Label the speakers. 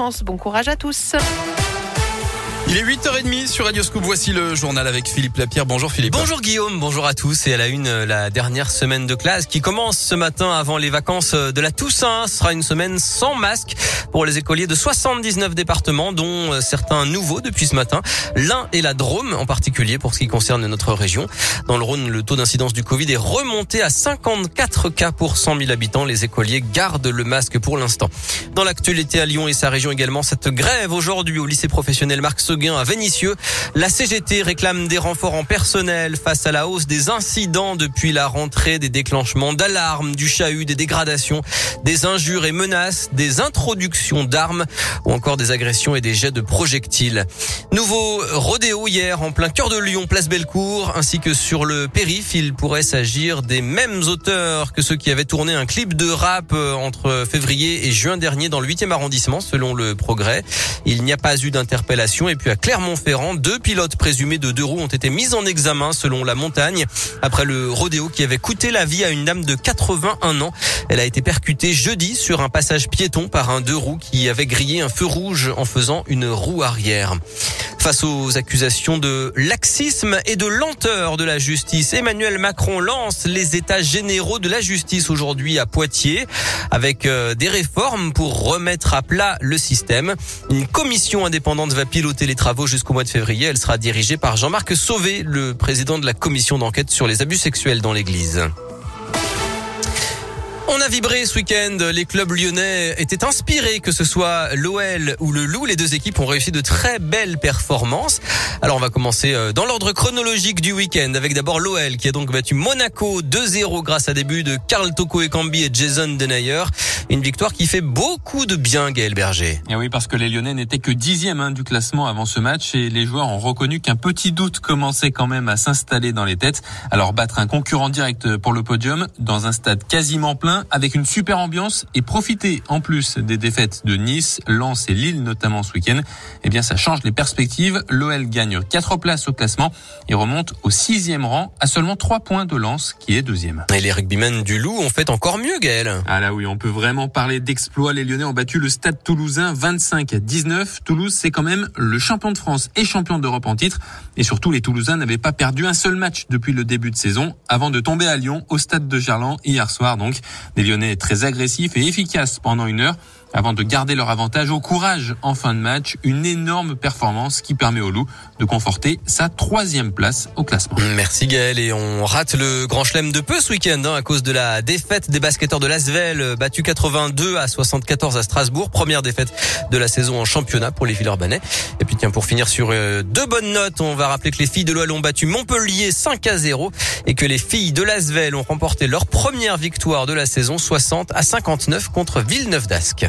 Speaker 1: Bon courage à tous.
Speaker 2: Il est 8h30 sur Radio Scoop. Voici le journal avec Philippe Lapierre. Bonjour Philippe.
Speaker 3: Bonjour Guillaume, bonjour à tous. Et à la une, la dernière semaine de classe qui commence ce matin avant les vacances de la Toussaint. Sera une semaine sans masque pour les écoliers de 79 départements, dont euh, certains nouveaux depuis ce matin. L'un et la Drôme en particulier pour ce qui concerne notre région. Dans le Rhône, le taux d'incidence du Covid est remonté à 54 cas pour 100 000 habitants. Les écoliers gardent le masque pour l'instant. Dans l'actualité à Lyon et sa région également, cette grève aujourd'hui au lycée professionnel Marc à Vénissieux. La CGT réclame des renforts en personnel face à la hausse des incidents depuis la rentrée, des déclenchements d'alarmes, du chahut, des dégradations, des injures et menaces, des introductions d'armes ou encore des agressions et des jets de projectiles. Nouveau rodéo hier en plein cœur de Lyon, place Bellecour, ainsi que sur le périph'. Il pourrait s'agir des mêmes auteurs que ceux qui avaient tourné un clip de rap euh, entre février et juin dernier dans le 8e arrondissement, selon le progrès. Il n'y a pas eu d'interpellation et puis à Clermont-Ferrand, deux pilotes présumés de deux roues ont été mis en examen selon la montagne après le rodéo qui avait coûté la vie à une dame de 81 ans. Elle a été percutée jeudi sur un passage piéton par un deux roues qui avait grillé un feu rouge en faisant une roue arrière. Face aux accusations de laxisme et de lenteur de la justice, Emmanuel Macron lance les états généraux de la justice aujourd'hui à Poitiers avec euh, des réformes pour remettre à plat le système. Une commission indépendante va piloter les travaux jusqu'au mois de février. Elle sera dirigée par Jean-Marc Sauvé, le président de la commission d'enquête sur les abus sexuels dans l'église. On a vibré ce week-end. Les clubs lyonnais étaient inspirés, que ce soit l'OL ou le Loup. Les deux équipes ont réussi de très belles performances. Alors on va commencer euh, dans l'ordre chronologique du week-end avec d'abord l'OL qui a donc battu Monaco 2-0 grâce à des buts de Karl Toko Ekambi et Jason Denayer. Une victoire qui fait beaucoup de bien, Gaël Berger.
Speaker 4: Et oui, parce que les Lyonnais n'étaient que dixième hein, du classement avant ce match et les joueurs ont reconnu qu'un petit doute commençait quand même à s'installer dans les têtes. Alors battre un concurrent direct pour le podium dans un stade quasiment plein avec une super ambiance et profiter en plus des défaites de Nice, Lens et Lille notamment ce week-end, eh bien ça change les perspectives. L'OL gagne quatre places au classement et remonte au sixième rang à seulement trois points de Lens qui est deuxième.
Speaker 3: Et les rugbymen du Loup ont fait encore mieux, Gaël.
Speaker 4: Ah là oui, on peut vraiment parler d'exploit. Les Lyonnais ont battu le Stade Toulousain 25 à 19. Toulouse, c'est quand même le champion de France et champion d'Europe en titre. Et surtout, les Toulousains n'avaient pas perdu un seul match depuis le début de saison avant de tomber à Lyon au Stade de Gerland hier soir. Donc, des Lyonnais très agressifs et efficaces pendant une heure avant de garder leur avantage au courage en fin de match. Une énorme performance qui permet au Loup de conforter sa troisième place au classement.
Speaker 3: Merci Gaël et on rate le grand chelem de peu ce week-end hein, à cause de la défaite des basketteurs de Lasvel battu 82 à 74 à Strasbourg. Première défaite de la saison en championnat pour les Villeurbanais. Et puis tiens pour finir sur euh, deux bonnes notes, on va rappeler que les filles de l'OL ont battu Montpellier 5 à 0 et que les filles de Lasvel ont remporté leur première victoire de la saison 60 à 59 contre Villeneuve d'Ascq.